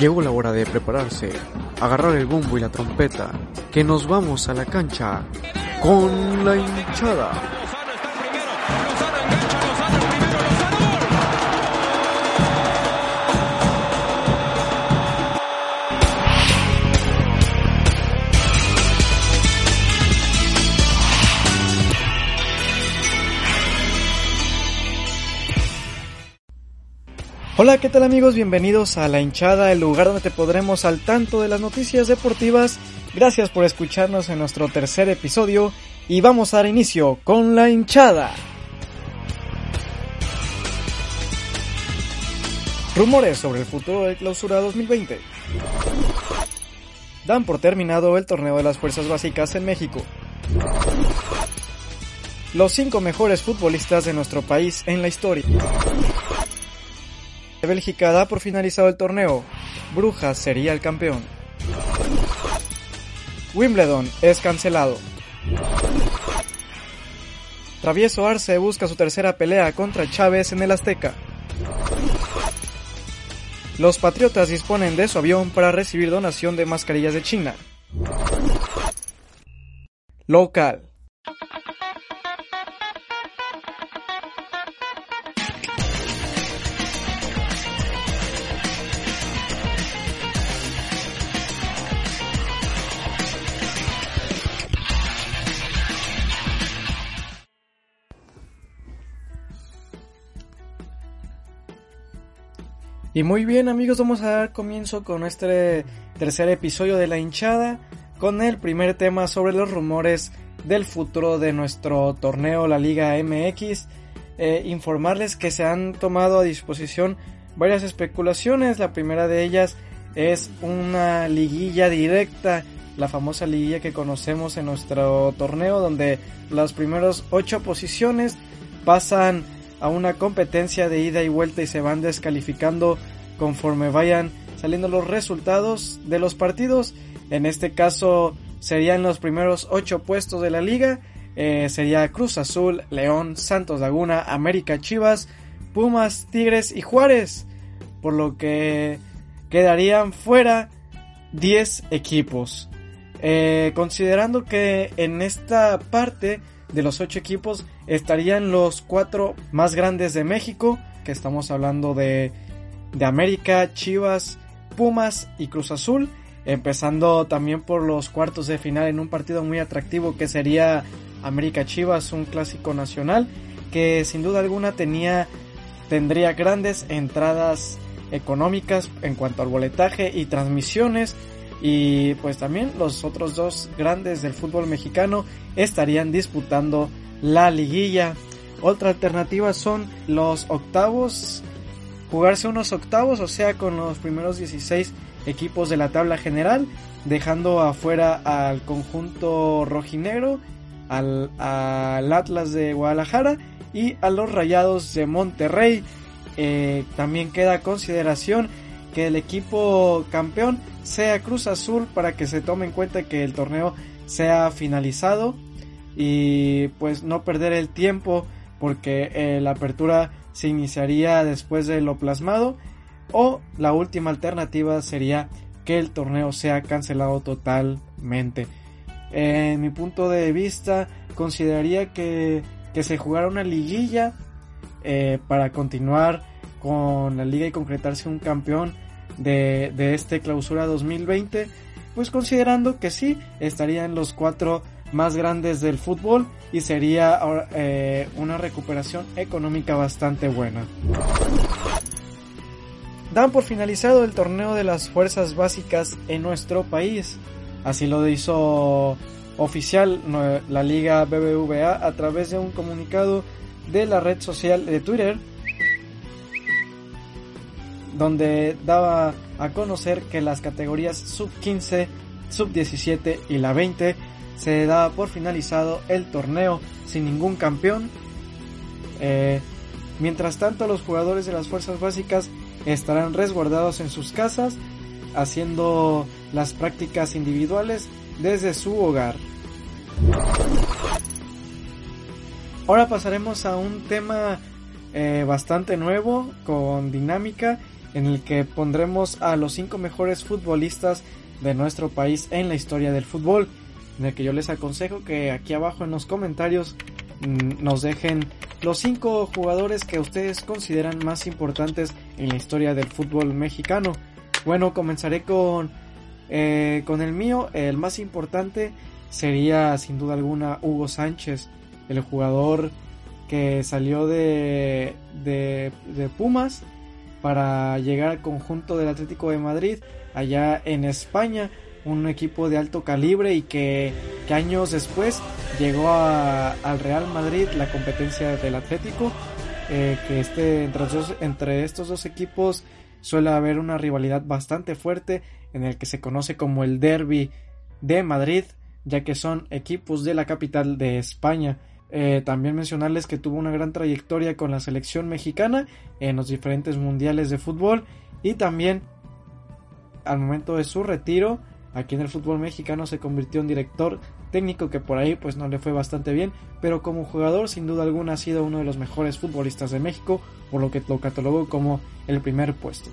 Llegó la hora de prepararse, agarrar el bombo y la trompeta, que nos vamos a la cancha con la hinchada. Hola, ¿qué tal amigos? Bienvenidos a La Hinchada, el lugar donde te podremos al tanto de las noticias deportivas. Gracias por escucharnos en nuestro tercer episodio y vamos a dar inicio con La Hinchada. Rumores sobre el futuro de clausura 2020. Dan por terminado el torneo de las fuerzas básicas en México. Los cinco mejores futbolistas de nuestro país en la historia. Bélgica da por finalizado el torneo. Brujas sería el campeón. Wimbledon es cancelado. Travieso Arce busca su tercera pelea contra Chávez en el Azteca. Los Patriotas disponen de su avión para recibir donación de mascarillas de China. Local. Y muy bien amigos, vamos a dar comienzo con este tercer episodio de La hinchada, con el primer tema sobre los rumores del futuro de nuestro torneo, la Liga MX. Eh, informarles que se han tomado a disposición varias especulaciones, la primera de ellas es una liguilla directa, la famosa liguilla que conocemos en nuestro torneo, donde las primeras ocho posiciones pasan a una competencia de ida y vuelta y se van descalificando conforme vayan saliendo los resultados de los partidos. En este caso serían los primeros ocho puestos de la liga. Eh, sería Cruz Azul, León, Santos Laguna, América Chivas, Pumas, Tigres y Juárez. Por lo que quedarían fuera 10 equipos. Eh, considerando que en esta parte de los 8 equipos estarían los 4 más grandes de México, que estamos hablando de, de América, Chivas, Pumas y Cruz Azul, empezando también por los cuartos de final en un partido muy atractivo que sería América Chivas, un clásico nacional que sin duda alguna tenía tendría grandes entradas económicas en cuanto al boletaje y transmisiones y pues también los otros dos grandes del fútbol mexicano estarían disputando la liguilla. Otra alternativa son los octavos, jugarse unos octavos, o sea, con los primeros 16 equipos de la tabla general, dejando afuera al conjunto rojinegro, al, al Atlas de Guadalajara y a los Rayados de Monterrey. Eh, también queda consideración que el equipo campeón sea Cruz Azul para que se tome en cuenta que el torneo sea finalizado y pues no perder el tiempo porque eh, la apertura se iniciaría después de lo plasmado o la última alternativa sería que el torneo sea cancelado totalmente. En mi punto de vista consideraría que, que se jugara una liguilla eh, para continuar con la liga y concretarse un campeón de, de este clausura 2020, pues considerando que sí, estarían los cuatro más grandes del fútbol y sería eh, una recuperación económica bastante buena. Dan por finalizado el torneo de las fuerzas básicas en nuestro país. Así lo hizo oficial la liga BBVA a través de un comunicado de la red social de Twitter donde daba a conocer que las categorías sub 15, sub 17 y la 20 se daba por finalizado el torneo sin ningún campeón. Eh, mientras tanto, los jugadores de las fuerzas básicas estarán resguardados en sus casas haciendo las prácticas individuales desde su hogar. Ahora pasaremos a un tema eh, bastante nuevo con dinámica en el que pondremos a los cinco mejores futbolistas de nuestro país en la historia del fútbol, en el que yo les aconsejo que aquí abajo en los comentarios mm, nos dejen los cinco jugadores que ustedes consideran más importantes en la historia del fútbol mexicano. Bueno, comenzaré con, eh, con el mío, el más importante sería sin duda alguna Hugo Sánchez, el jugador que salió de, de, Pumas para llegar al conjunto del Atlético de Madrid allá en España, un equipo de alto calibre y que, años después llegó al Real Madrid la competencia del Atlético, eh, que este, entre, entre estos dos equipos suele haber una rivalidad bastante fuerte en el que se conoce como el Derby de Madrid, ya que son equipos de la capital de España. Eh, también mencionarles que tuvo una gran trayectoria con la selección mexicana en los diferentes mundiales de fútbol y también al momento de su retiro aquí en el fútbol mexicano se convirtió en director técnico que por ahí pues no le fue bastante bien pero como jugador sin duda alguna ha sido uno de los mejores futbolistas de México por lo que lo catalogó como el primer puesto.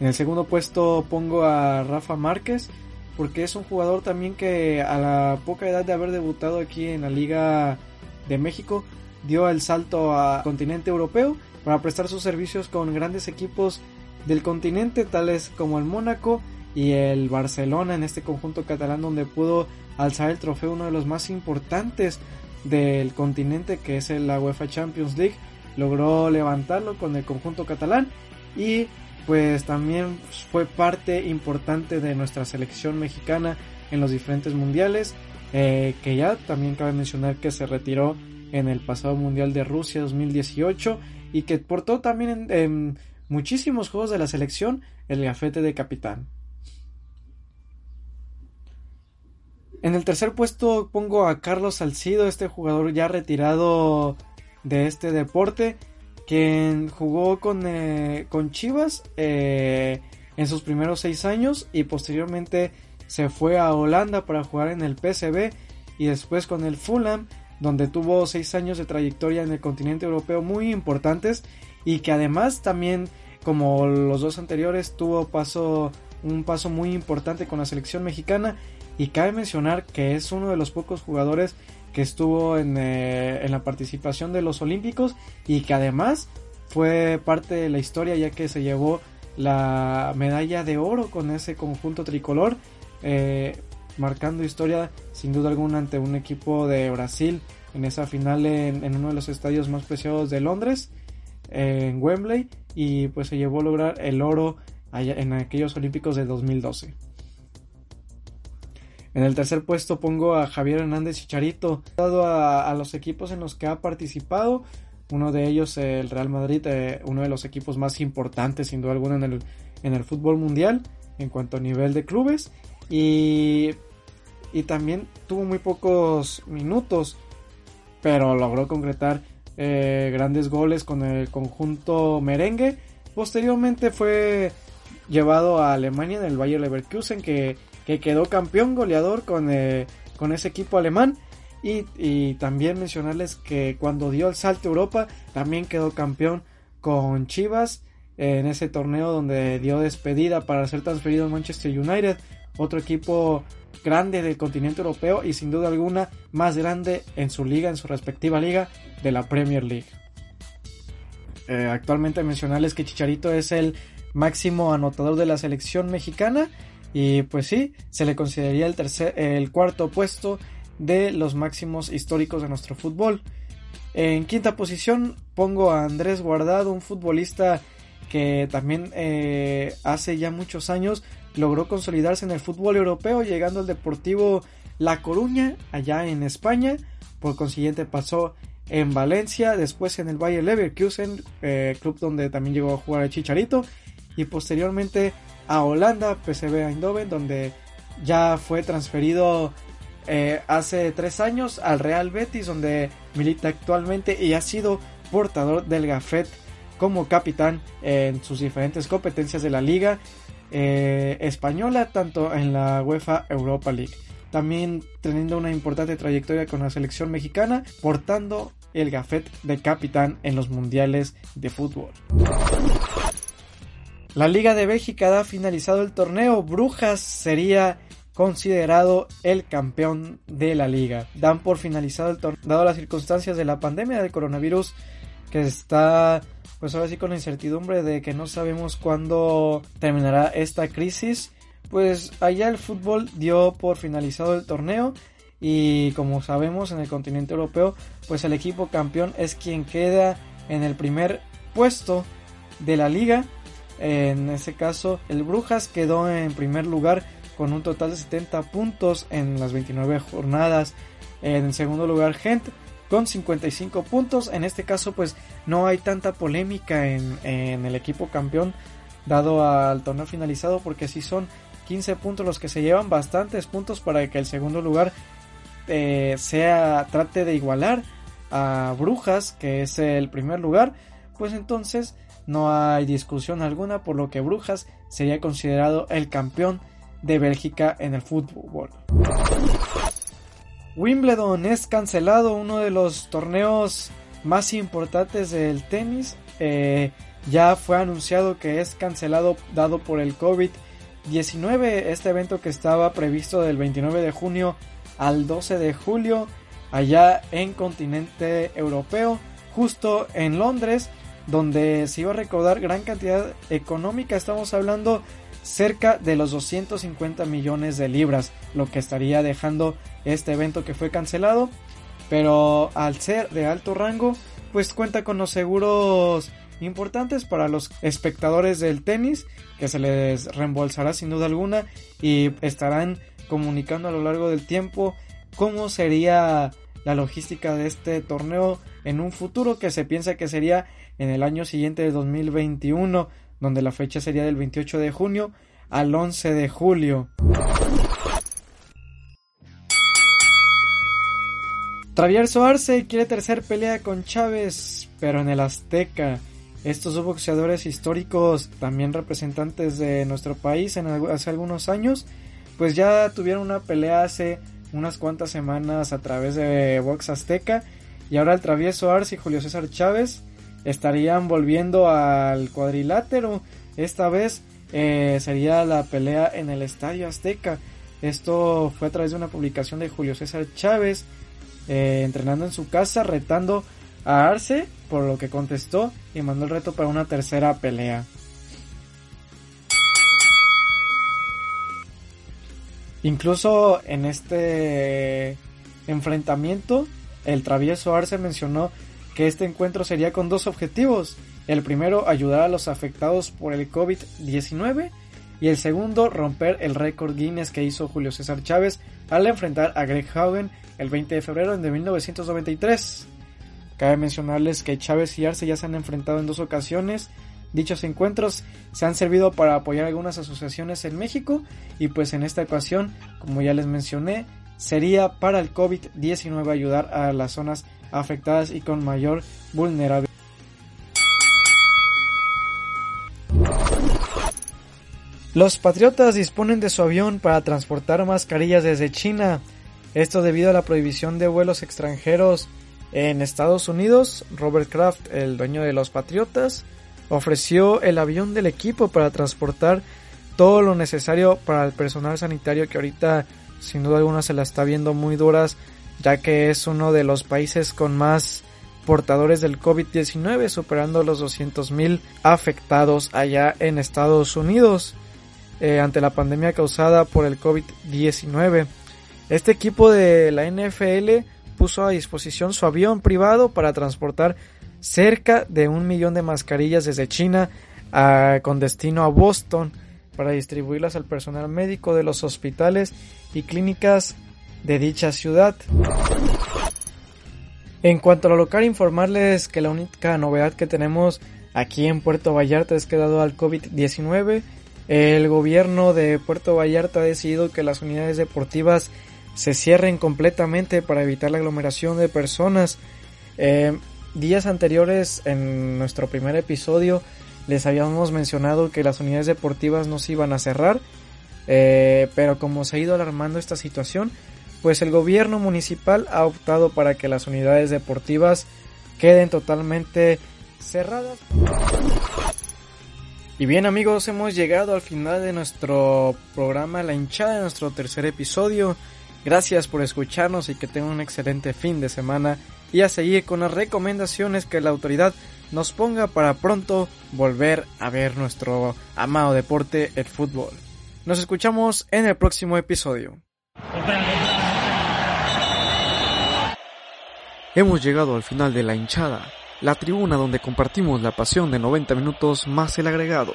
En el segundo puesto pongo a Rafa Márquez porque es un jugador también que a la poca edad de haber debutado aquí en la Liga de México dio el salto a continente europeo para prestar sus servicios con grandes equipos del continente tales como el Mónaco y el Barcelona en este conjunto catalán donde pudo alzar el trofeo uno de los más importantes del continente que es la UEFA Champions League. Logró levantarlo con el conjunto catalán y pues también fue parte importante de nuestra selección mexicana en los diferentes mundiales, eh, que ya también cabe mencionar que se retiró en el pasado Mundial de Rusia 2018 y que portó también en, muchísimos juegos de la selección el gafete de capitán. En el tercer puesto pongo a Carlos Salcido, este jugador ya retirado de este deporte, quien jugó con, eh, con Chivas eh, en sus primeros seis años y posteriormente se fue a Holanda para jugar en el PSV y después con el Fulham donde tuvo seis años de trayectoria en el continente europeo muy importantes y que además también como los dos anteriores tuvo paso un paso muy importante con la selección mexicana. Y cabe mencionar que es uno de los pocos jugadores que estuvo eh, en, la participación de los Olímpicos y que además fue parte de la historia ya que se llevó la medalla de oro con ese conjunto tricolor, eh, marcando historia sin duda alguna ante un equipo de Brasil en esa final en, uno de los estadios más preciados de Londres, en Wembley, y pues se llevó a lograr el oro en aquellos Olímpicos de 2012. En el tercer puesto pongo a Javier Hernández Chicharito, dado a, los equipos en los que ha participado. Uno de ellos, el Real Madrid, eh, uno de los equipos más importantes, sin duda alguna, en el, en el fútbol mundial en cuanto a nivel de clubes. Y, y también tuvo muy pocos minutos, pero logró concretar eh, grandes goles con el conjunto merengue. Posteriormente fue llevado a Alemania en el Bayer Leverkusen, que que quedó campeón goleador con, eh, con ese equipo alemán. Y, también mencionarles que cuando dio el salto a Europa también quedó campeón con Chivas en ese torneo donde dio despedida para ser transferido a Manchester United, otro equipo grande del continente europeo y sin duda alguna más grande en su liga, en su respectiva liga de la Premier League. Eh, actualmente mencionarles que Chicharito es el máximo anotador de la selección mexicana y pues sí, se le consideraría el, tercer, el cuarto puesto de los máximos históricos de nuestro fútbol. En quinta posición pongo a Andrés Guardado, un futbolista que también eh, hace ya muchos años logró consolidarse en el fútbol europeo, llegando al Deportivo La Coruña, allá en España. Por consiguiente pasó en Valencia, después en el Bayer Leverkusen, eh, club donde también llegó a jugar el Chicharito, y posteriormente a Holanda, PSV Eindhoven, donde ya fue transferido eh, hace tres años al Real Betis, donde milita actualmente y ha sido portador del Gafet como capitán en sus diferentes competencias de la liga eh, española, tanto en la UEFA Europa League. también teniendo una importante trayectoria con la selección mexicana, portando el gafet de capitán en los mundiales de fútbol. La Liga de Bélgica ha finalizado el torneo. Brujas sería considerado el campeón de la liga. Dan por finalizado el torneo, dado las circunstancias de la pandemia del coronavirus que está pues ahora sí con la incertidumbre de que no sabemos cuándo terminará esta crisis. Pues allá el fútbol dio por finalizado el torneo y como sabemos en el continente europeo pues el equipo campeón es quien queda en el primer puesto de la liga. En ese caso el Brujas quedó en primer lugar con un total de 70 puntos en las 29 jornadas. En segundo lugar Gent con 55 puntos. En este caso pues no hay tanta polémica en, el equipo campeón dado al torneo finalizado porque si son 15 puntos los que se llevan bastantes puntos para que el segundo lugar eh, sea trate de igualar a Brujas que es el primer lugar pues entonces no hay discusión alguna por lo que Brujas sería considerado el campeón de Bélgica en el fútbol. Wimbledon es cancelado, uno de los torneos más importantes del tenis. Eh, ya fue anunciado que es cancelado dado por el COVID-19. Este evento que estaba previsto del 29 de junio al 12 de julio allá en continente europeo, justo en Londres, donde se iba a recaudar gran cantidad económica. Estamos hablando cerca de los 250 millones de libras, lo que estaría dejando este evento que fue cancelado, pero al ser de alto rango, pues cuenta con los seguros importantes para los espectadores del tenis, que se les reembolsará sin duda alguna y estarán comunicando a lo largo del tiempo cómo sería la logística de este torneo en un futuro que se piensa que sería en el año siguiente de 2021 donde la fecha sería del 28 de junio al 11 de julio. Travieso Arce quiere tercer pelea con Chávez, pero en el Azteca. Estos dos boxeadores históricos, también representantes de nuestro país hace algunos años, pues ya tuvieron una pelea hace unas cuantas semanas a través de Box Azteca. Y ahora el Travieso Arce y Julio César Chávez estarían volviendo al cuadrilátero. Esta vez eh, sería la pelea en el Estadio Azteca. Esto fue a través de una publicación de Julio César Chávez, eh, entrenando en su casa, retando a Arce, por lo que contestó y mandó el reto para una tercera pelea. Incluso en este enfrentamiento, el travieso Arce mencionó que este encuentro sería con dos objetivos. El primero, ayudar a los afectados por el COVID-19 y el segundo, romper el récord Guinness que hizo Julio César Chávez al enfrentar a Greg Haugen el 20 de febrero de 1993. Cabe mencionarles que Chávez y Arce ya se han enfrentado en dos ocasiones. Dichos encuentros se han servido para apoyar algunas asociaciones en México y pues en esta ocasión, como ya les mencioné, sería para el COVID-19 ayudar a las zonas afectadas y con mayor vulnerabilidad. Los patriotas disponen de su avión para transportar mascarillas desde China. Esto debido a la prohibición de vuelos extranjeros en Estados Unidos. Robert Kraft, el dueño de los patriotas, ofreció el avión del equipo para transportar todo lo necesario para el personal sanitario que ahorita sin duda alguna se la está viendo muy duras ya que es uno de los países con más portadores del COVID-19, superando los 200.000 afectados allá en Estados Unidos eh, ante la pandemia causada por el COVID-19. Este equipo de la NFL puso a disposición su avión privado para transportar cerca de un millón de mascarillas desde China con destino a Boston para distribuirlas al personal médico de los hospitales y clínicas de dicha ciudad. En cuanto a lo local, informarles que la única novedad que tenemos aquí en Puerto Vallarta es que dado al COVID-19, el gobierno de Puerto Vallarta ha decidido que las unidades deportivas se cierren completamente para evitar la aglomeración de personas. Eh, días anteriores, en nuestro primer episodio, les habíamos mencionado que las unidades deportivas no se iban a cerrar, Eh, pero como se ha ido alarmando esta situación, pues el gobierno municipal ha optado para que las unidades deportivas queden totalmente cerradas. Y bien amigos, hemos llegado al final de nuestro programa La hinchada de nuestro tercer episodio. Gracias por escucharnos y que tengan un excelente fin de semana y a seguir con las recomendaciones que la autoridad nos ponga para pronto volver a ver nuestro amado deporte, el fútbol. Nos escuchamos en el próximo episodio. Hemos llegado al final de la hinchada, la tribuna donde compartimos la pasión de 90 minutos más el agregado.